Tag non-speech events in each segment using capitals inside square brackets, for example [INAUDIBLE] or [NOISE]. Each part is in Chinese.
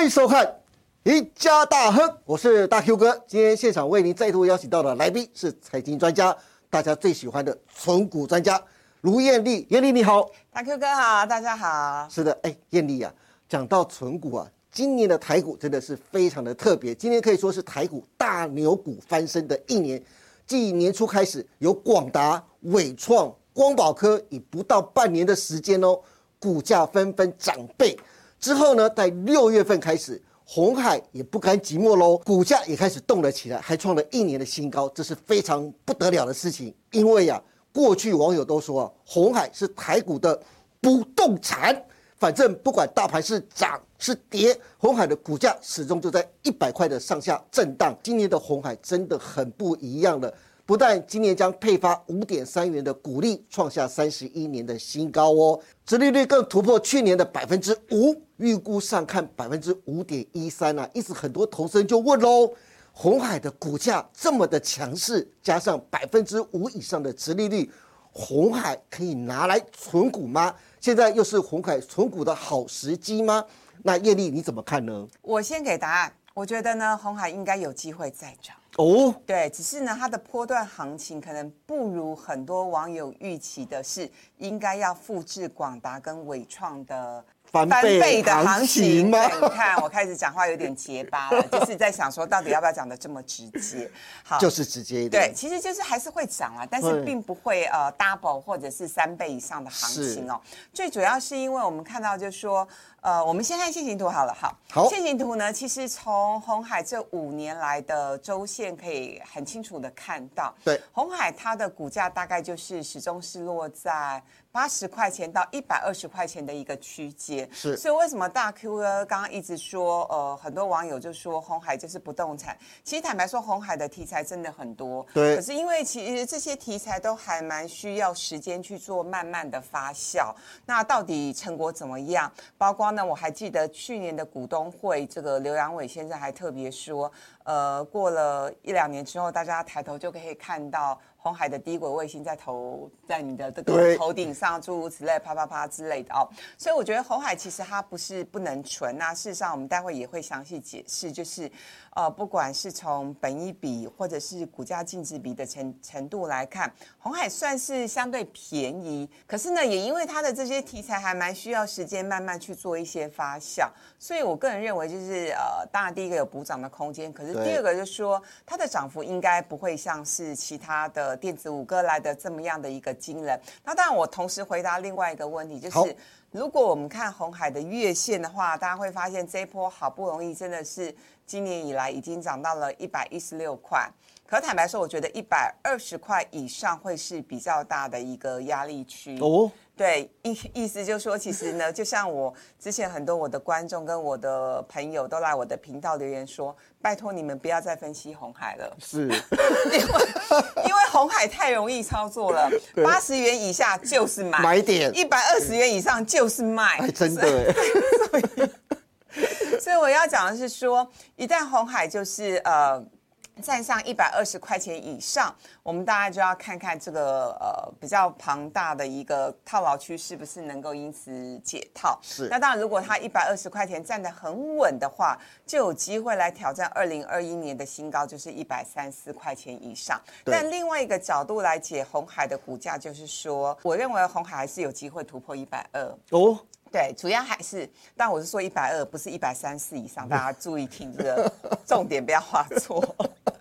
欢迎收看《一家大亨》，我是大 Q 哥。今天现场为您再度邀请到的来宾是财经专家，大家最喜欢的存股专家卢艳丽。艳丽你好，大 Q 哥好，大家好。是的，哎，艳丽啊，讲到存股啊，今年的台股真的是非常的特别，今年可以说是台股大牛股翻身的一年。继年初开始，有广达、伟创、光宝科，以不到半年的时间哦，股价纷纷涨倍。之后呢，在六月份开始，红海也不甘寂寞喽，股价也开始动了起来，还创了一年的新高，这是非常不得了的事情。因为呀，过去网友都说啊，红海是台股的不动产，反正不管大盘是涨是跌，红海的股价始终就在一百块的上下震荡。今年的红海真的很不一样了。不但今年将配发五点三元的股利，创下三十一年的新高哦，殖利率更突破去年的百分之五，预估上看百分之五点一三啊！因此很多投资人就问喽：红海的股价这么的强势，加上百分之五以上的殖利率，红海可以拿来存股吗？现在又是红海存股的好时机吗？那叶丽你怎么看呢？我先给答案，我觉得呢，红海应该有机会再涨。哦，对，只是呢，它的波段行情可能不如很多网友预期的是，应该要复制广达跟伟创的。翻倍的行情吗？你看我开始讲话有点结巴了，就是在想说到底要不要讲的这么直接？好，就是直接一点。对，其实就是还是会涨啊，但是并不会呃 double 或者是三倍以上的行情哦。最主要是因为我们看到就是说，呃，我们先看线形图好了，好，好，线形图呢，其实从红海这五年来的周线可以很清楚的看到，对，红海它的股价大概就是始终是落在。八十块钱到一百二十块钱的一个区间，是，所以为什么大 Q 呢？刚刚一直说，呃，很多网友就说红海就是不动产。其实坦白说，红海的题材真的很多，对。可是因为其实这些题材都还蛮需要时间去做慢慢的发酵。那到底成果怎么样？包括那，我还记得去年的股东会，这个刘阳伟先生还特别说，呃，过了一两年之后，大家抬头就可以看到。红海的低轨卫星在头在你的这个头顶上，诸如此类，啪啪啪之类的哦。所以我觉得红海其实它不是不能存那事实上我们待会也会详细解释，就是。呃，不管是从本一比或者是股价净值比的程程度来看，红海算是相对便宜。可是呢，也因为它的这些题材还蛮需要时间慢慢去做一些发酵，所以我个人认为就是呃，当然第一个有补涨的空间，可是第二个就是说它的涨幅应该不会像是其他的电子五哥来的这么样的一个惊人。那当然，我同时回答另外一个问题，就是如果我们看红海的月线的话，大家会发现这一波好不容易真的是。今年以来已经涨到了一百一十六块，可坦白说，我觉得一百二十块以上会是比较大的一个压力区哦。对，意意思就是说，其实呢，就像我之前很多我的观众跟我的朋友都来我的频道留言说，拜托你们不要再分析红海了，是，[LAUGHS] 因为因为红海太容易操作了，[LAUGHS] 八十元以下就是买买点，一百二十元以上就是卖，真的。[LAUGHS] 所以我要讲的是说，一旦红海就是呃站上一百二十块钱以上，我们大家就要看看这个呃比较庞大的一个套牢区是不是能够因此解套。是。那当然，如果它一百二十块钱站得很稳的话，就有机会来挑战二零二一年的新高，就是一百三四块钱以上。但另外一个角度来解红海的股价，就是说，我认为红海还是有机会突破一百二。哦。对，主要还是，但我是说一百二，不是一百三四以上，大家注意听这个 [LAUGHS] 重点，不要画错。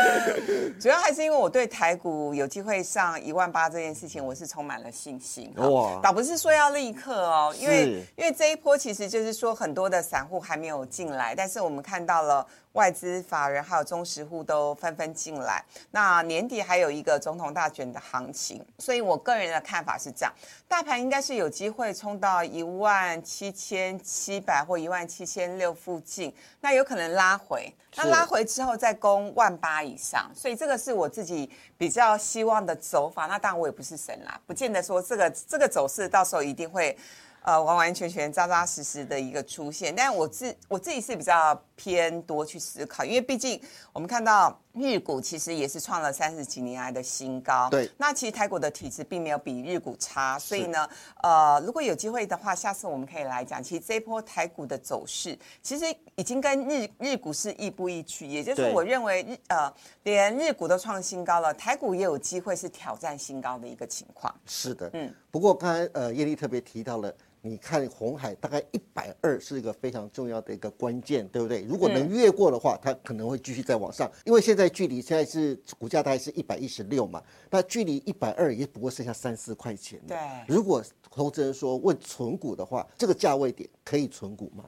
[LAUGHS] 主要还是因为我对台股有机会上一万八这件事情，我是充满了信心。哇，倒不是说要立刻哦，因为因为这一波其实就是说很多的散户还没有进来，但是我们看到了。外资法人还有中实户都纷纷进来，那年底还有一个总统大选的行情，所以我个人的看法是这样，大盘应该是有机会冲到一万七千七百或一万七千六附近，那有可能拉回，那拉回之后再攻万八以上，所以这个是我自己比较希望的走法。那当然我也不是神啦，不见得说这个这个走势到时候一定会。呃，完完全全、扎扎实实的一个出现，但我自我自己是比较偏多去思考，因为毕竟我们看到日股其实也是创了三十几年来的新高。对，那其实台股的体质并没有比日股差，所以呢，呃，如果有机会的话，下次我们可以来讲，其实这一波台股的走势，其实已经跟日日股是亦步亦趋，也就是说，我认为日呃，连日股都创新高了，台股也有机会是挑战新高的一个情况。是的，嗯。不过刚才呃，叶丽特别提到了。你看红海大概一百二是一个非常重要的一个关键，对不对？如果能越过的话，它可能会继续再往上，因为现在距离现在是股价大概是一百一十六嘛，那距离一百二也不过剩下三四块钱。对，如果投资人说问存股的话，这个价位点可以存股吗？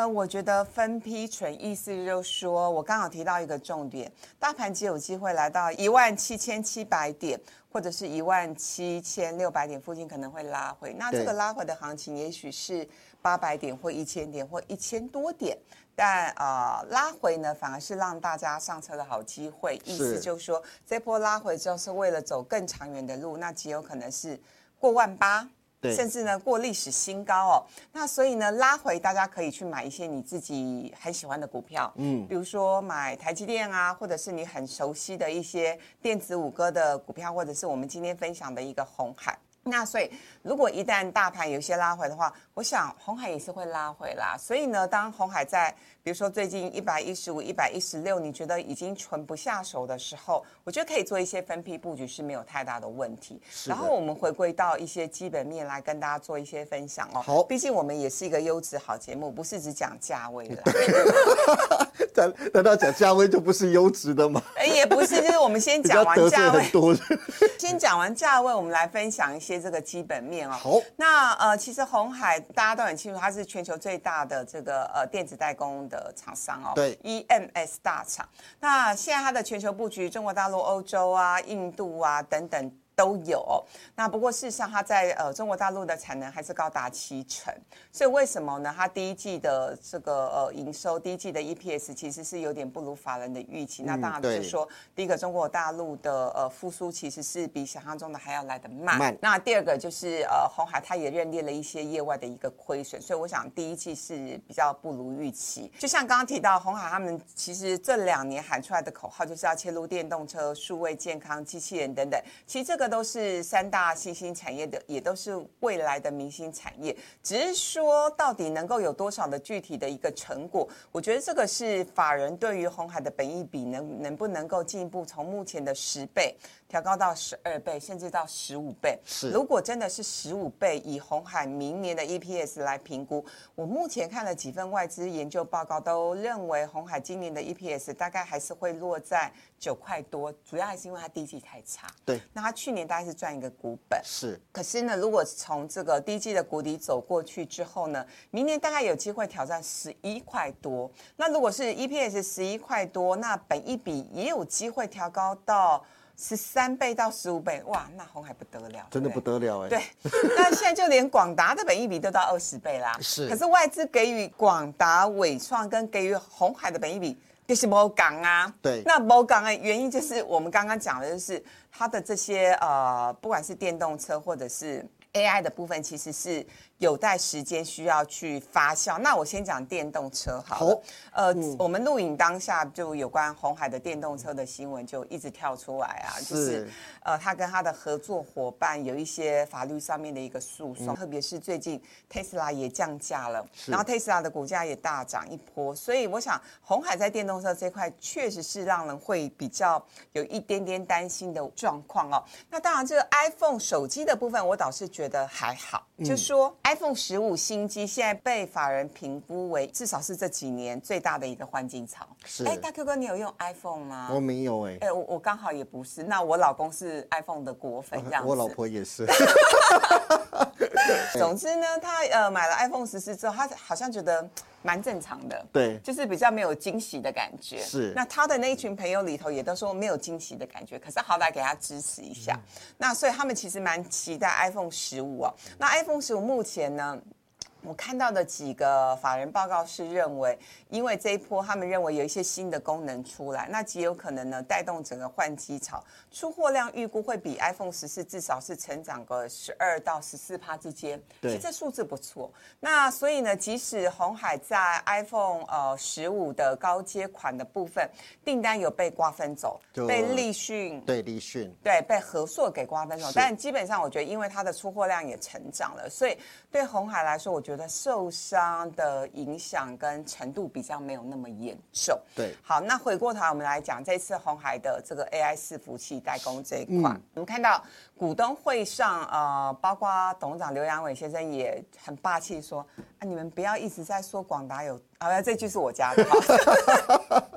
呃，我觉得分批存意思就是说，我刚好提到一个重点，大盘只有机会来到一万七千七百点，或者是一万七千六百点附近可能会拉回。那这个拉回的行情，也许是八百点或一千点或一千多点，但呃，拉回呢，反而是让大家上车的好机会。意思就是说，这波拉回之后是为了走更长远的路，那极有可能是过万八。甚至呢过历史新高哦，那所以呢拉回，大家可以去买一些你自己很喜欢的股票，嗯，比如说买台积电啊，或者是你很熟悉的一些电子五哥的股票，或者是我们今天分享的一个红海。那所以，如果一旦大盘有些拉回的话，我想红海也是会拉回啦。所以呢，当红海在比如说最近一百一十五、一百一十六，你觉得已经存不下手的时候，我觉得可以做一些分批布局是没有太大的问题。然后我们回归到一些基本面来跟大家做一些分享哦。好，毕竟我们也是一个优质好节目，不是只讲价位的。[LAUGHS] 难难道讲价位就不是优质的吗？哎，也不是，就是我们先讲完价位，多 [LAUGHS] 先讲完价位，我们来分享一些这个基本面哦。好，那呃，其实红海大家都很清楚，它是全球最大的这个呃电子代工。的厂商哦，对，EMS 大厂。那现在它的全球布局，中国大陆、欧洲啊、印度啊等等。都有，那不过事实上，它在呃中国大陆的产能还是高达七成，所以为什么呢？它第一季的这个呃营收，第一季的 EPS 其实是有点不如法人的预期。那当然就是说，第一个中国大陆的呃复苏其实是比想象中的还要来得慢。那第二个就是呃红海它也认列了一些业外的一个亏损，所以我想第一季是比较不如预期。就像刚刚提到红海他们其实这两年喊出来的口号就是要切入电动车、数位健康、机器人等等，其实这个。都是三大新兴产业的，也都是未来的明星产业。只是说，到底能够有多少的具体的一个成果？我觉得这个是法人对于红海的本意比能能不能够进一步从目前的十倍。调高到十二倍，甚至到十五倍。是，如果真的是十五倍，以红海明年的 EPS 来评估，我目前看了几份外资研究报告，都认为红海今年的 EPS 大概还是会落在九块多，主要还是因为它第一季太差。对，那它去年大概是赚一个股本。是，可是呢，如果从这个第一季的谷底走过去之后呢，明年大概有机会挑战十一块多。那如果是 EPS 十一块多，那本一笔也有机会调高到。十三倍到十五倍，哇，那红海不得了，真的不得了哎。对，那现在就连广达的本益比都到二十倍啦。是，可是外资给予广达、伟创跟给予红海的本益比就是没港啊。对，那没港的原因就是我们刚刚讲的，就是它的这些呃，不管是电动车或者是 AI 的部分，其实是。有待时间需要去发酵。那我先讲电动车好。好，呃，我们录影当下就有关红海的电动车的新闻就一直跳出来啊，就是呃，他跟他的合作伙伴有一些法律上面的一个诉讼，特别是最近 Tesla 也降价了，然后 Tesla 的股价也大涨一波，所以我想红海在电动车这块确实是让人会比较有一点点担心的状况哦。那当然，这个 iPhone 手机的部分，我倒是觉得还好，就说。iPhone 十五新机现在被法人评估为至少是这几年最大的一个换金潮。是，哎，大 Q 哥，你有用 iPhone 吗？我没有哎。哎，我我刚好也不是。那我老公是 iPhone 的果粉，这样子。我老婆也是。[LAUGHS] 总之呢，他呃买了 iPhone 十四之后，他好像觉得蛮正常的。对，就是比较没有惊喜的感觉。是。那他的那一群朋友里头也都说没有惊喜的感觉，可是好歹给他支持一下。那所以他们其实蛮期待 iPhone 十五哦。那 iPhone 十五目前呢？我看到的几个法人报告是认为，因为这一波他们认为有一些新的功能出来，那极有可能呢带动整个换机潮，出货量预估会比 iPhone 十四至少是成长个十二到十四趴之间，对其实这数字不错。那所以呢，即使红海在 iPhone 呃十五的高阶款的部分订单有被瓜分走，就被立讯对立讯，对，被和硕给瓜分走，但基本上我觉得，因为它的出货量也成长了，所以对红海来说，我觉得受伤的影响跟程度比较没有那么严重。对好，那回过头来我们来讲这次红海的这个 AI 伺服器代工这一块，嗯我们看到股东会上，呃，包括董事长刘阳伟先生也很霸气说，啊，你们不要一直在说广达有，啊，这句是我家的。好 [LAUGHS]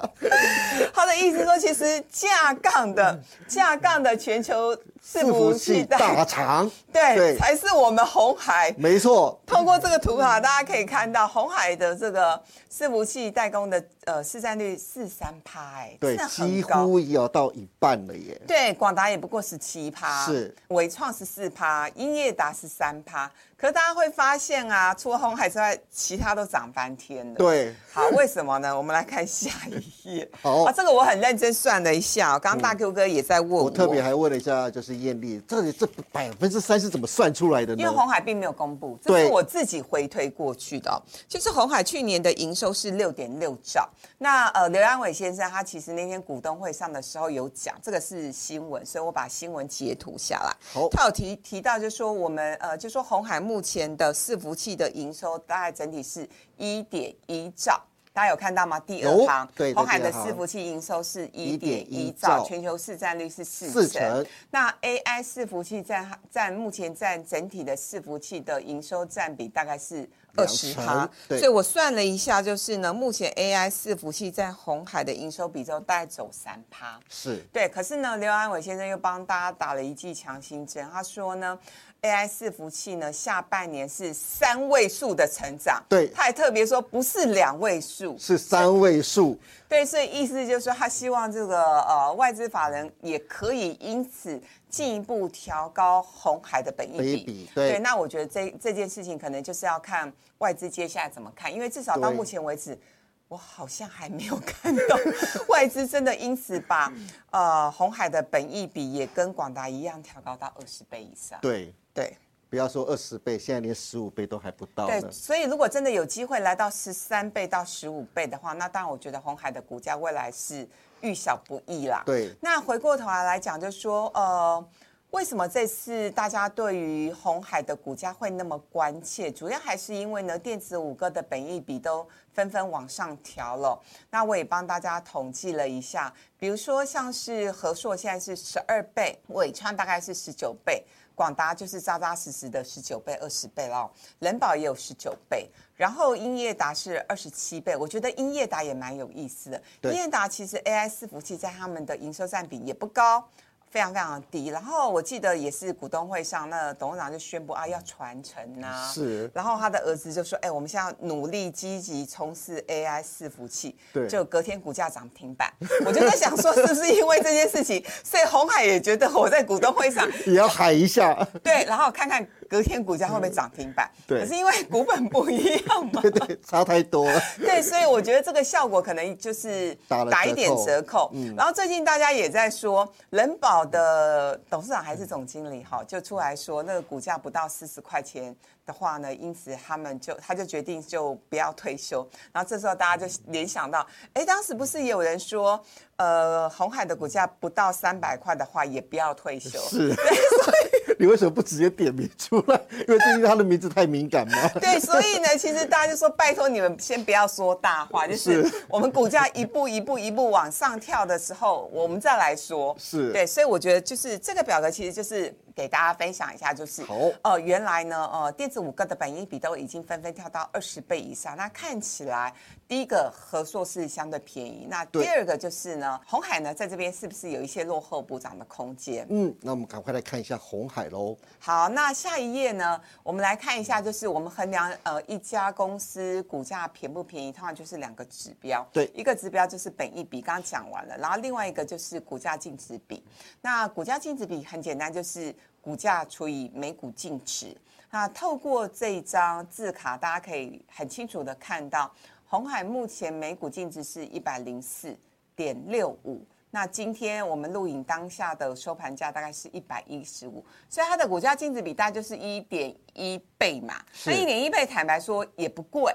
他的意思说，其实架杠的架杠的全球伺服器代大厂，对，对才是我们红海。没错，通过这个图卡，大家可以看到红海的这个伺服器代工的呃市占率四三趴，哎，对几。乎也要到一半了耶。对，广达也不过十七趴，是伟创十四趴，英业达十三趴。可是大家会发现啊，除了红海之外，其他都涨翻天了。对，好，为什么呢？我们来看下一页。[LAUGHS] 好啊，这个我很认真算了一下哦，刚刚大 Q 哥也在问我，我特别还问了一下，就是艳丽，这里这百分之三是怎么算出来的呢因为呢？红海并没有公布，这是我自己回推过去的哦、就是红海去年的营收是六点六兆。那呃，刘安伟先生他其实那天股东会上的时候有讲，这个是新闻，所以我把新闻截图下来。好他有提提到，就说我们呃，就说红海目前的伺服器的营收大概整体是一点一兆。大家有看到吗？第二有行，红海的伺服器营收是一点一兆兆，全球市占率是四四成成。那 AI 伺服器占占目前占整体的伺服器的营收占比大概是二十两趴所以我算了一下，就是呢，目前 AI 伺服器在红海的营收比重大概走三趴。是对，可是呢，刘安伟先生又帮大家打了一剂强心针，他说呢，AI 伺服器呢下半年是三位数的成长，对他还特别说不是两位数，是三位数，对，所以意思就是说，他希望这个呃外资法人也可以因此进一步调高红海的本益比。比对那我觉得这这件事情可能就是要看外资接下来怎么看，因为至少到目前为止。我好像还没有看到 [LAUGHS] 外资真的因此把呃红海的本益比也跟广达一样调高到二十倍以上。对，对不要说二十倍，现在连十五倍都还不到对，所以如果真的有机会来到十三倍到十五倍的话，那当然我觉得红海的股价未来是遇小不易啦。对那回过头来来讲，就说呃。为什么这次大家对于红海的股价会那么关切？主要还是因为呢，电子五个的本益比都纷纷往上调了。那我也帮大家统计了一下，比如说像是和硕现在是十二倍，伟创大概是十九倍，广达就是扎扎实实的十九倍、二十倍了，人保也有十九倍，然后英业达是二十七倍。我觉得英业达也蛮有意思的，英业达其实 AI 伺服器在他们的营收占比也不高。非常非常的低，然后我记得也是股东会上，那董事长就宣布啊要传承呐、是。然后他的儿子就说，哎、我们现在要努力积极从事 AI 伺服器，对。就隔天股价涨停板，我就在想说，是不是因为这件事情，所以红海也觉得我在股东会上也要喊一下，[LAUGHS] 对，然后看看隔天股价会不会涨停板。对可是因为股本不一样嘛，[LAUGHS] 对对，差太多了。[LAUGHS] 对，所以我觉得这个效果可能就是打打一点折扣折扣。然后最近大家也在说，人保的董事长还是总经理哈，就出来说那个股价不到四十块钱的话呢，因此他们就他就决定就不要退休。然后这时候大家就联想到，哎，当时不是也有人说，呃，红海的股价不到三百块的话，也不要退休。是，所 [LAUGHS] 以你为什么不直接点名出来？因为最近他的名字太敏感吗？[LAUGHS] 对，所以呢，其实大家就说，拜托你们先不要说大话，就是是我们股价一步一步一步往上跳的时候，我们再来说。是对，所以我觉得就是这个表格，其实就是给大家分享一下，就是哦呃，原来呢，呃，电子五个的本益比都已经纷纷跳到二十倍以上，那看起来第一个合硕是相对便宜，那第二个就是呢，红海呢在这边是不是有一些落后补涨的空间？嗯，那我们赶快来看一下红海喽。好，那下一页呢，我们来看一下，就是我们衡量呃一家公司股价便不便宜，通常就是两个指标。对一个指标就是本益比，刚刚讲完了，然后另外一个就是股价净值比。那股价净值比很简单，就是股价除以每股净值。那透过这一张字卡，大家可以很清楚的看到，红海目前每股净值是一百零四点六五。那今天我们录影当下的收盘价大概是一百一十五，所以它的股价净值比大概就是一点一倍嘛。那一点一倍，坦白说也不贵，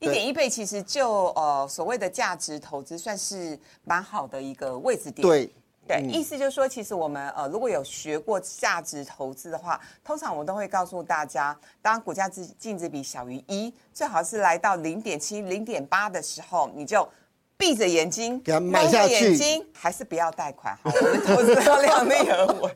一点一倍其实就呃所谓的价值投资算是蛮好的一个位置点。对对，意思就是说，其实我们呃如果有学过价值投资的话，通常我们都会告诉大家，当股价值净值比小于一，最好是来到零点七、零点八的时候，你就。闭着眼睛给它买下去，眼睛还是不要贷款好，我们投资要量力而为。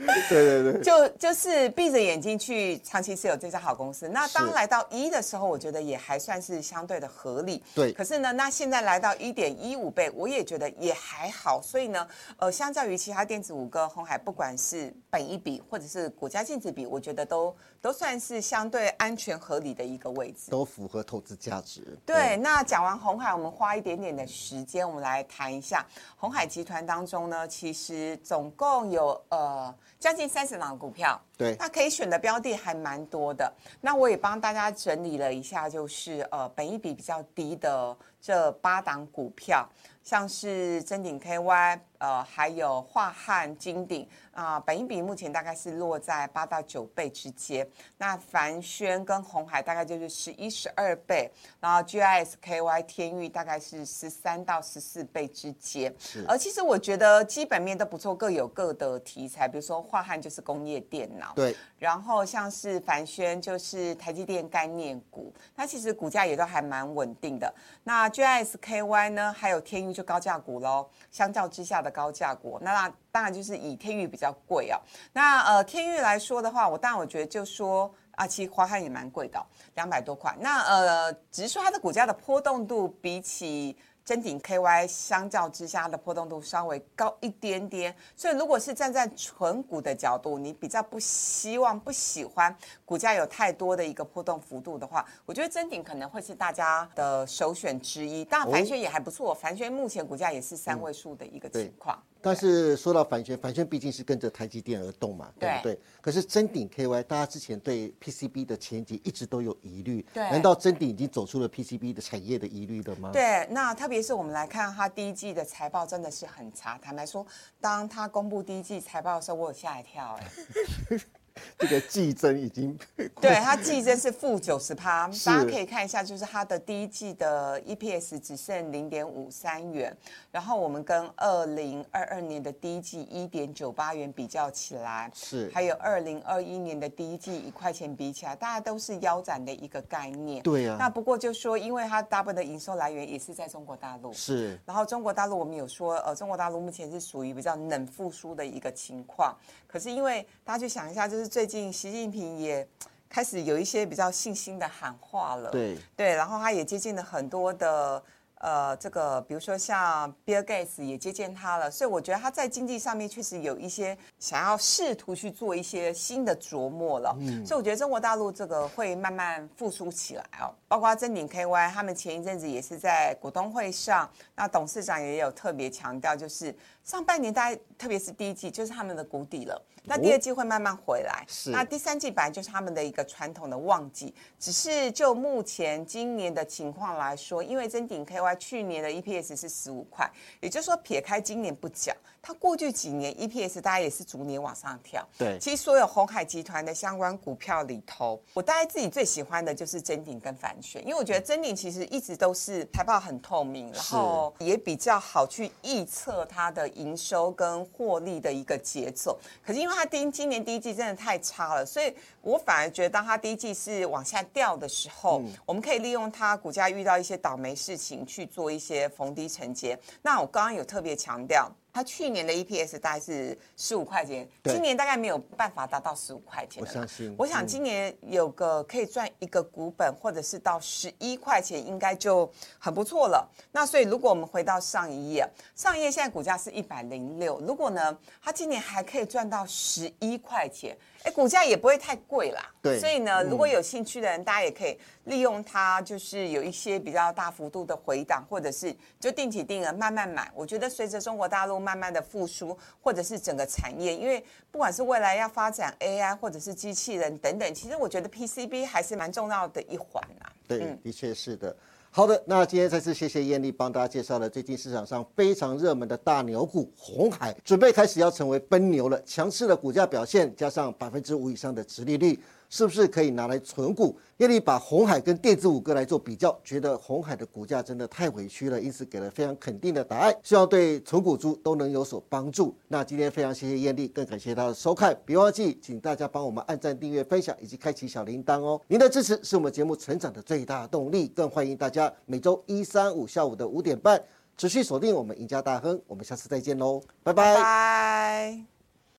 [LAUGHS] 对对对，就就是闭着眼睛去长期持有这家好公司。那当来到一的时候，我觉得也还算是相对的合理。对，可是呢，那现在来到一点一五倍，我也觉得也还好。所以呢，呃，相较于其他电子五哥，红海不管是本一比或者是股价净值比，我觉得都都算是相对安全合理的一个位置，都符合投资价值。对，那讲完红海，我们花一点点的时间，我们来谈一下红海集团当中呢，其实总共有呃。将近三十档股票，对，那可以选的标的还蛮多的。那我也帮大家整理了一下，就是呃，本一比比较低的这八档股票，像是真鼎 KY，呃，还有华汉金鼎。啊，本益比目前大概是落在八到九倍之间。那凡轩跟红海大概就是十一、十二倍，然后 GISKY 天域大概是十三到十四倍之间。是，而其实我觉得基本面都不错，各有各的题材。比如说华汉就是工业电脑，对。然后像是凡轩就是台积电概念股，它其实股价也都还蛮稳定的。那 gsky 呢，还有天域就高价股喽，相较之下的高价股，那。当然就是以天域比较贵啊。那呃天域来说的话，我当然我觉得就说啊，其实华汉也蛮贵的，两百多块。那呃，只是说它的股价的波动度比起。真顶 KY 相较之下的波动度稍微高一点点，所以如果是站在纯股的角度，你比较不希望、不喜欢股价有太多的一个波动幅度的话，我觉得真顶可能会是大家的首选之一。当然，凡轩也还不错，凡轩目前股价也是三位数的一个情况。但是说到反旋，反旋毕竟是跟着台积电而动嘛，对不对？可是真顶 KY，大家之前对 PCB 的前景一直都有疑虑，对？难道真顶已经走出了 PCB 的产业的疑虑了吗？对，那特别是我们来看它第一季的财报真的是很差。坦白说，当它公布第一季财报的时候，我有吓一跳，哎。[LAUGHS] 这个季增已经，[LAUGHS] 对它季增是负九十趴，大家可以看一下，就是它的第一季的 EPS 只剩零点五三元，然后我们跟二零二二年的第一季一点九八元比较起来，是，还有二零二一年的第一季一块钱比起来，大家都是腰斩的一个概念。对啊。那不过就说，因为它大部分的营收来源也是在中国大陆，是。然后中国大陆我们有说，呃，中国大陆目前是属于比较冷复苏的一个情况，可是因为大家去想一下，就是最近习近平也开始有一些比较信心的喊话了，对对，然后他也接近了很多的。呃，这个比如说像 Bill Gates 也接见他了，所以我觉得他在经济上面确实有一些想要试图去做一些新的琢磨了。嗯，所以我觉得中国大陆这个会慢慢复苏起来哦。包括真鼎 KY，他们前一阵子也是在股东会上，那董事长也有特别强调，就是上半年大家特别是第一季就是他们的谷底了，那第二季会慢慢回来。是，那第三季本来就是他们的一个传统的旺季，只是就目前今年的情况来说，因为真鼎 KY。去年的 EPS 是十五块，也就是说撇开今年不讲，它过去几年 EPS 大家也是逐年往上跳。对，其实所有红海集团的相关股票里头，我大概自己最喜欢的就是真鼎跟凡选，因为我觉得真鼎其实一直都是财报很透明，然后也比较好去预测它的营收跟获利的一个节奏。可是因为它第今年第一季真的太差了，所以我反而觉得当它第一季是往下掉的时候，我们可以利用它股价遇到一些倒霉事情。去做一些逢低承接。那我刚刚有特别强调。它去年的 EPS 大概是十五块钱，今年大概没有办法达到十五块钱。我相信，我想今年有个可以赚一个股本，或者是到十一块钱，应该就很不错了。那所以如果我们回到上一页，上一页现在股价是一百零六，如果呢，它今年还可以赚到十一块钱，哎，股价也不会太贵啦。对，所以呢，如果有兴趣的人，大家也可以利用它，就是有一些比较大幅度的回档，或者是就定期定额慢慢买。我觉得随着中国大陆。慢慢的复苏，或者是整个产业，因为不管是未来要发展 AI 或者是机器人等等，其实我觉得 PCB 还是蛮重要的一环啊。对，的确是的。好的，那今天再次谢谢艳丽帮大家介绍了最近市场上非常热门的大牛股红海，准备开始要成为奔牛了。强势的股价表现，加上百分之五以上的殖利率。是不是可以拿来存股？业力把红海跟电子五哥来做比较，觉得红海的股价真的太委屈了，因此给了非常肯定的答案，希望对存股族都能有所帮助。那今天非常谢谢艳丽，更感谢大家的收看，别忘记请大家帮我们按赞、订阅、分享以及开启小铃铛哦。您的支持是我们节目成长的最大动力，更欢迎大家每周一、三、五下午的五点半持续锁定我们赢家大亨。我们下次再见喽，拜拜。